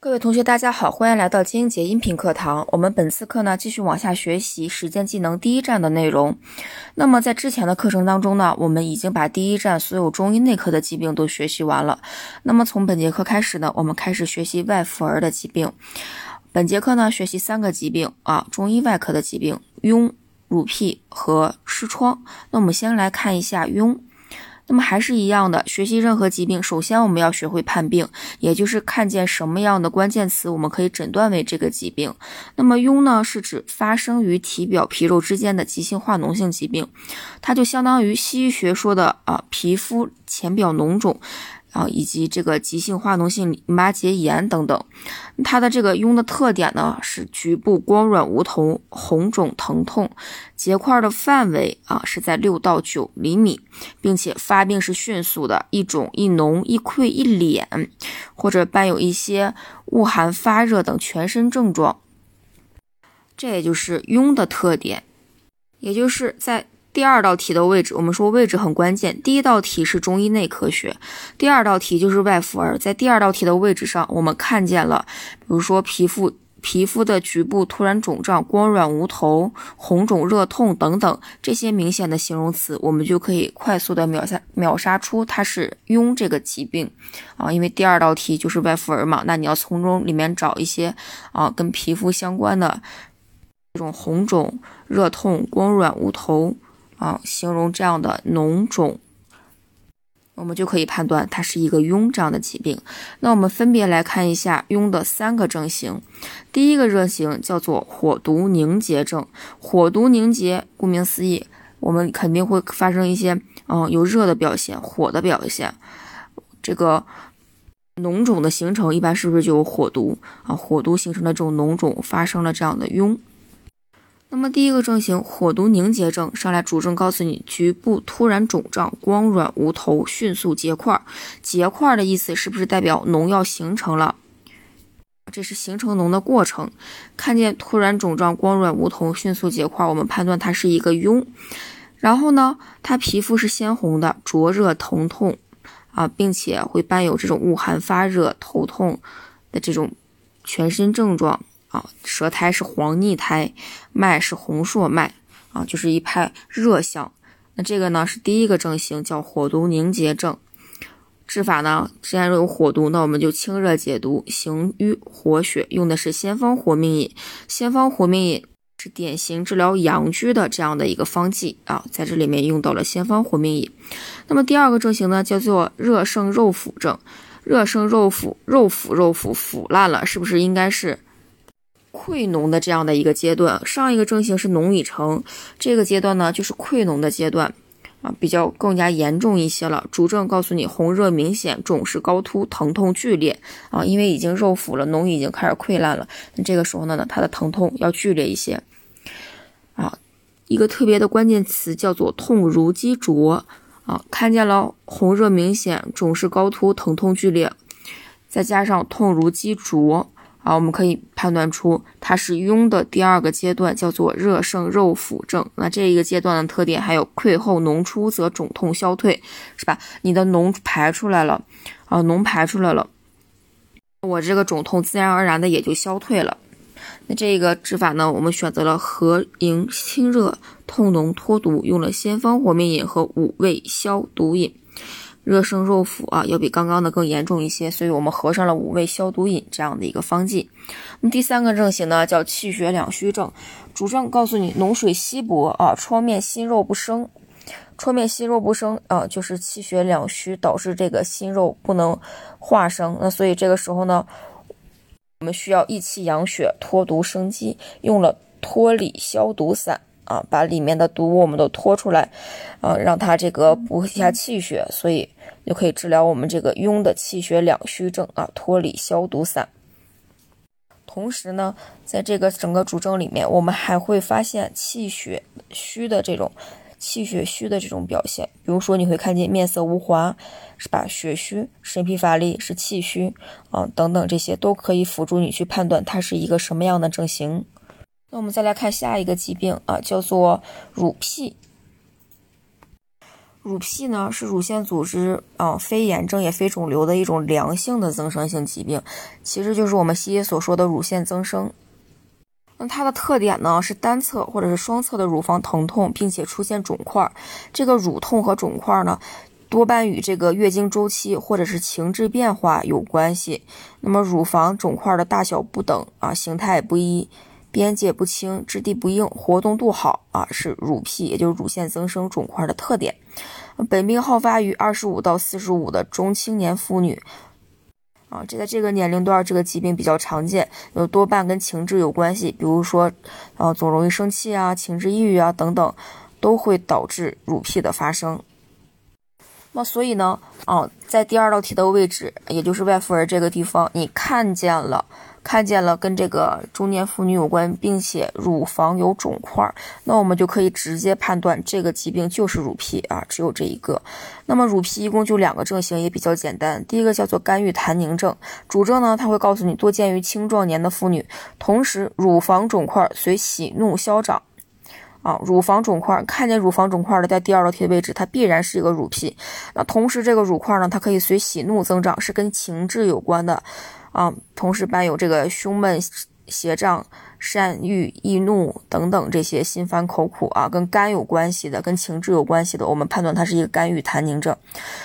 各位同学，大家好，欢迎来到金英杰音频课堂。我们本次课呢，继续往下学习实践技能第一站的内容。那么在之前的课程当中呢，我们已经把第一站所有中医内科的疾病都学习完了。那么从本节课开始呢，我们开始学习外妇儿的疾病。本节课呢，学习三个疾病啊，中医外科的疾病：痈、乳癖和湿疮。那我们先来看一下痈。那么还是一样的，学习任何疾病，首先我们要学会判病，也就是看见什么样的关键词，我们可以诊断为这个疾病。那么痈呢，是指发生于体表皮肉之间的急性化脓性疾病，它就相当于西医学说的啊皮肤浅表脓肿。啊，以及这个急性化脓性淋巴结炎等等，它的这个痈的特点呢是局部光软无头、红肿疼痛，结块的范围啊是在六到九厘米，并且发病是迅速的，一肿一脓一溃一敛，或者伴有一些恶寒发热等全身症状，这也就是痈的特点，也就是在。第二道题的位置，我们说位置很关键。第一道题是中医内科学，第二道题就是外妇儿。在第二道题的位置上，我们看见了，比如说皮肤皮肤的局部突然肿胀、光软无头、红肿热痛等等这些明显的形容词，我们就可以快速的秒杀秒杀出它是痈这个疾病啊。因为第二道题就是外妇儿嘛，那你要从中里面找一些啊跟皮肤相关的这种红肿、热痛、光软无头。啊，形容这样的脓肿，我们就可以判断它是一个痈这样的疾病。那我们分别来看一下痈的三个症型。第一个症型叫做火毒凝结症。火毒凝结，顾名思义，我们肯定会发生一些嗯有热的表现、火的表现。这个脓肿的形成，一般是不是就有火毒啊？火毒形成的这种脓肿发生了这样的痈。那么第一个症型火毒凝结症，上来主症告诉你局部突然肿胀、光软无头、迅速结块。结块的意思是不是代表脓要形成了？这是形成脓的过程。看见突然肿胀、光软无头、迅速结块，我们判断它是一个痈。然后呢，它皮肤是鲜红的、灼热疼痛啊，并且会伴有这种恶寒发热、头痛的这种全身症状。啊，舌苔是黄腻苔，脉是红硕脉，啊，就是一派热象。那这个呢是第一个症型，叫火毒凝结症。治法呢，既然有火毒，那我们就清热解毒，行瘀活血，用的是先方活命饮。先方活命饮是典型治疗阳虚的这样的一个方剂啊，在这里面用到了先方活命饮。那么第二个症型呢，叫做热盛肉腐症。热盛肉腐，肉腐肉腐腐烂了，是不是应该是？溃脓的这样的一个阶段，上一个症型是脓已成，这个阶段呢就是溃脓的阶段啊，比较更加严重一些了。主症告诉你红热明显，肿势高突，疼痛剧烈啊，因为已经肉腐了，脓已经开始溃烂了，那这个时候呢，它的疼痛要剧烈一些啊。一个特别的关键词叫做痛如鸡啄啊，看见了红热明显，肿势高突，疼痛剧烈，再加上痛如鸡啄。啊，我们可以判断出它是痈的第二个阶段，叫做热盛肉腐症。那这一个阶段的特点还有溃后脓出则肿痛消退，是吧？你的脓排出来了，啊，脓排出来了，我这个肿痛自然而然的也就消退了。那这个治法呢，我们选择了和营清热痛脓脱毒，用了先方活命饮和五味消毒饮。热盛肉腐啊，要比刚刚的更严重一些，所以我们合上了五味消毒饮这样的一个方剂。那么第三个症型呢，叫气血两虚症，主症告诉你脓水稀薄啊，创面心肉不生，创面心肉不生啊，就是气血两虚导致这个心肉不能化生。那所以这个时候呢，我们需要益气养血、脱毒生肌，用了脱里消毒散。啊，把里面的毒我们都拖出来，啊，让它这个补一下气血，所以就可以治疗我们这个痈的气血两虚症啊，脱里消毒散。同时呢，在这个整个主症里面，我们还会发现气血虚的这种气血虚的这种表现，比如说你会看见面色无华，是吧？血虚、身疲乏力是气虚啊，等等这些都可以辅助你去判断它是一个什么样的症型。那我们再来看下一个疾病啊，叫做乳癖。乳癖呢是乳腺组织啊非炎症也非肿瘤的一种良性的增生性疾病，其实就是我们西医所说的乳腺增生。那它的特点呢是单侧或者是双侧的乳房疼痛，并且出现肿块。这个乳痛和肿块呢，多半与这个月经周期或者是情志变化有关系。那么乳房肿块的大小不等啊，形态不一。边界不清，质地不硬，活动度好啊，是乳癖，也就是乳腺增生肿块的特点。本病好发于二十五到四十五的中青年妇女啊，这在这个年龄段，这个疾病比较常见，有多半跟情志有关系，比如说，呃，总容易生气啊，情志抑郁啊等等，都会导致乳癖的发生。那所以呢，啊，在第二道题的位置，也就是外妇儿这个地方，你看见了。看见了跟这个中年妇女有关，并且乳房有肿块，那我们就可以直接判断这个疾病就是乳癖啊，只有这一个。那么乳癖一共就两个症型，也比较简单。第一个叫做肝郁痰凝症，主症呢，它会告诉你多见于青壮年的妇女，同时乳房肿块随喜怒消长。啊，乳房肿块，看见乳房肿块的在第二道题的位置，它必然是一个乳癖。那同时这个乳块呢，它可以随喜怒增长，是跟情志有关的。啊，同时伴有这个胸闷、胁胀、善欲、易怒等等这些心烦口苦啊，跟肝有关系的，跟情志有关系的，我们判断它是一个肝郁痰凝症。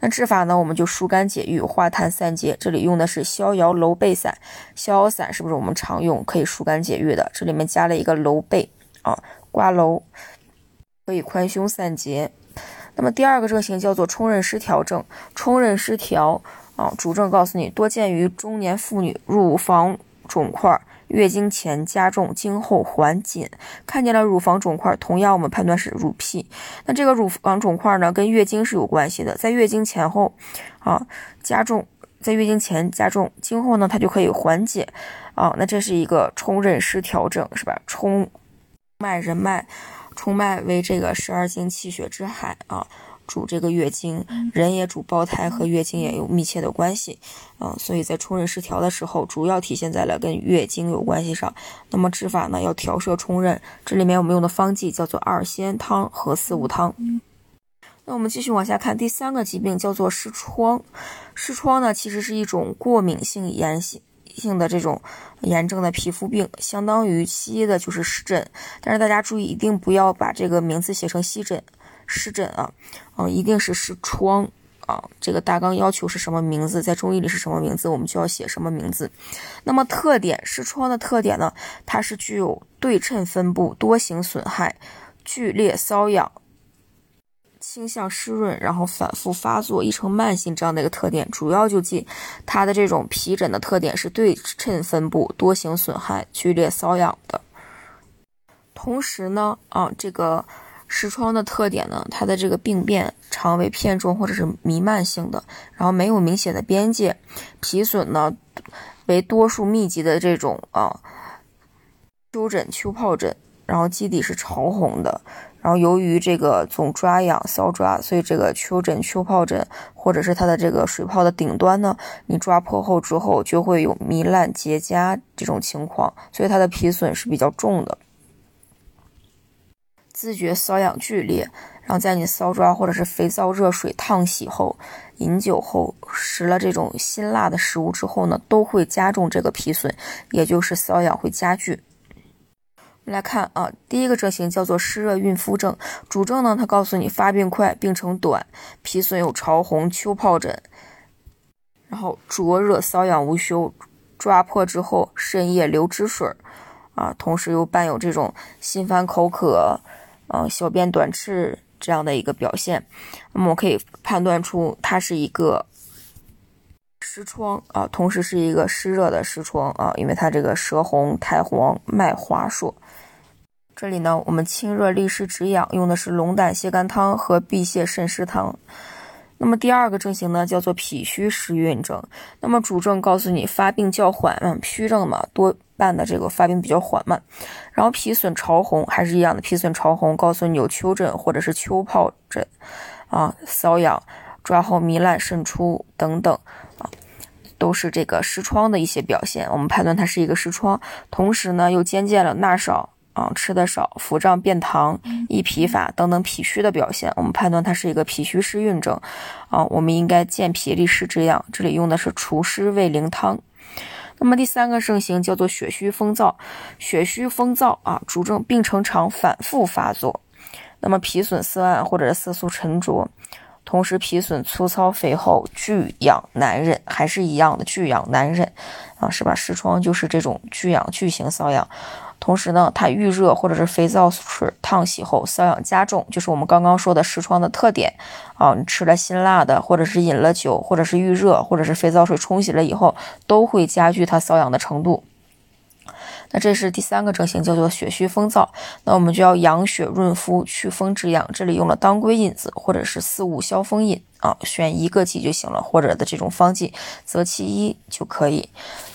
那治法呢，我们就疏肝解郁、化痰散结。这里用的是逍遥楼贝散，逍遥散是不是我们常用可以疏肝解郁的？这里面加了一个楼贝啊，挂楼可以宽胸散结。那么第二个症型叫做冲任失调症，冲任失调。啊，主症告诉你多见于中年妇女，乳房肿块，月经前加重，经后缓紧。看见了乳房肿块，同样我们判断是乳癖。那这个乳房肿块呢，跟月经是有关系的，在月经前后啊加重，在月经前加重，经后呢它就可以缓解。啊，那这是一个冲任失调症，是吧？冲脉任脉，冲脉为这个十二经气血之海啊。主这个月经，人也主胞胎，和月经也有密切的关系，啊，所以在冲任失调的时候，主要体现在了跟月经有关系上。那么治法呢，要调摄冲任，这里面我们用的方剂叫做二仙汤和四物汤。那我们继续往下看，第三个疾病叫做湿疮。湿疮呢，其实是一种过敏性炎性性的这种炎症的皮肤病，相当于西医的就是湿疹。但是大家注意，一定不要把这个名字写成湿疹。湿疹啊，啊，一定是湿疮啊。这个大纲要求是什么名字，在中医里是什么名字，我们就要写什么名字。那么特点，湿疮的特点呢？它是具有对称分布、多形损害、剧烈瘙痒、倾向湿润，然后反复发作，易成慢性这样的一个特点。主要就记它的这种皮疹的特点是对称分布、多形损害、剧烈瘙痒的。同时呢，啊，这个。湿疮的特点呢，它的这个病变常为片状或者是弥漫性的，然后没有明显的边界，皮损呢为多数密集的这种啊丘疹、丘疱疹，然后基底是潮红的，然后由于这个总抓痒搔抓，所以这个丘疹、丘疱疹或者是它的这个水泡的顶端呢，你抓破后之后就会有糜烂结痂这种情况，所以它的皮损是比较重的。自觉瘙痒剧烈，然后在你搔抓或者是肥皂热水烫洗后，饮酒后食了这种辛辣的食物之后呢，都会加重这个皮损，也就是瘙痒会加剧。来看啊，第一个症型叫做湿热孕肤症，主症呢，它告诉你发病快，病程短，皮损有潮红、丘疱疹，然后灼热瘙痒无休，抓破之后渗液流汁水儿啊，同时又伴有这种心烦口渴。嗯，小便短赤这样的一个表现，那么我可以判断出它是一个湿疮啊，同时是一个湿热的湿疮啊，因为它这个舌红苔黄脉滑数。这里呢，我们清热利湿止痒，用的是龙胆泻肝汤和辟泻渗湿汤。那么第二个症型呢，叫做脾虚湿蕴症。那么主症告诉你发病较缓，慢，虚症嘛，多半的这个发病比较缓慢。然后皮损潮红，还是一样的皮损潮红，告诉你有丘疹或者是丘疱疹，啊，瘙痒，抓后糜烂渗出等等，啊，都是这个湿疮的一些表现。我们判断它是一个湿疮，同时呢又兼见了纳少啊，吃的少、腹胀、便溏、易疲乏等等脾虚的表现，我们判断它是一个脾虚湿蕴症啊，我们应该健脾利湿之药。这里用的是除湿胃灵汤。那么第三个盛行叫做血虚风燥，血虚风燥啊，主症病程常反复发作，那么脾损色暗或者是色素沉着。同时，脾损粗糙肥厚，巨痒难忍，还是一样的巨痒难忍啊，是吧？湿疮就是这种巨痒、巨型瘙痒。同时呢，它遇热或者是肥皂水烫洗后，瘙痒加重，就是我们刚刚说的湿疮的特点啊。你吃了辛辣的，或者是饮了酒，或者是遇热，或者是肥皂水冲洗了以后，都会加剧它瘙痒的程度。那这是第三个症型，叫做血虚风燥。那我们就要养血润肤、祛风止痒。这里用了当归引子或者是四物消风饮啊，选一个剂就行了，或者的这种方剂择其一就可以。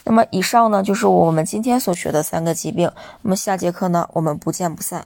那么以上呢就是我们今天所学的三个疾病。那么下节课呢，我们不见不散。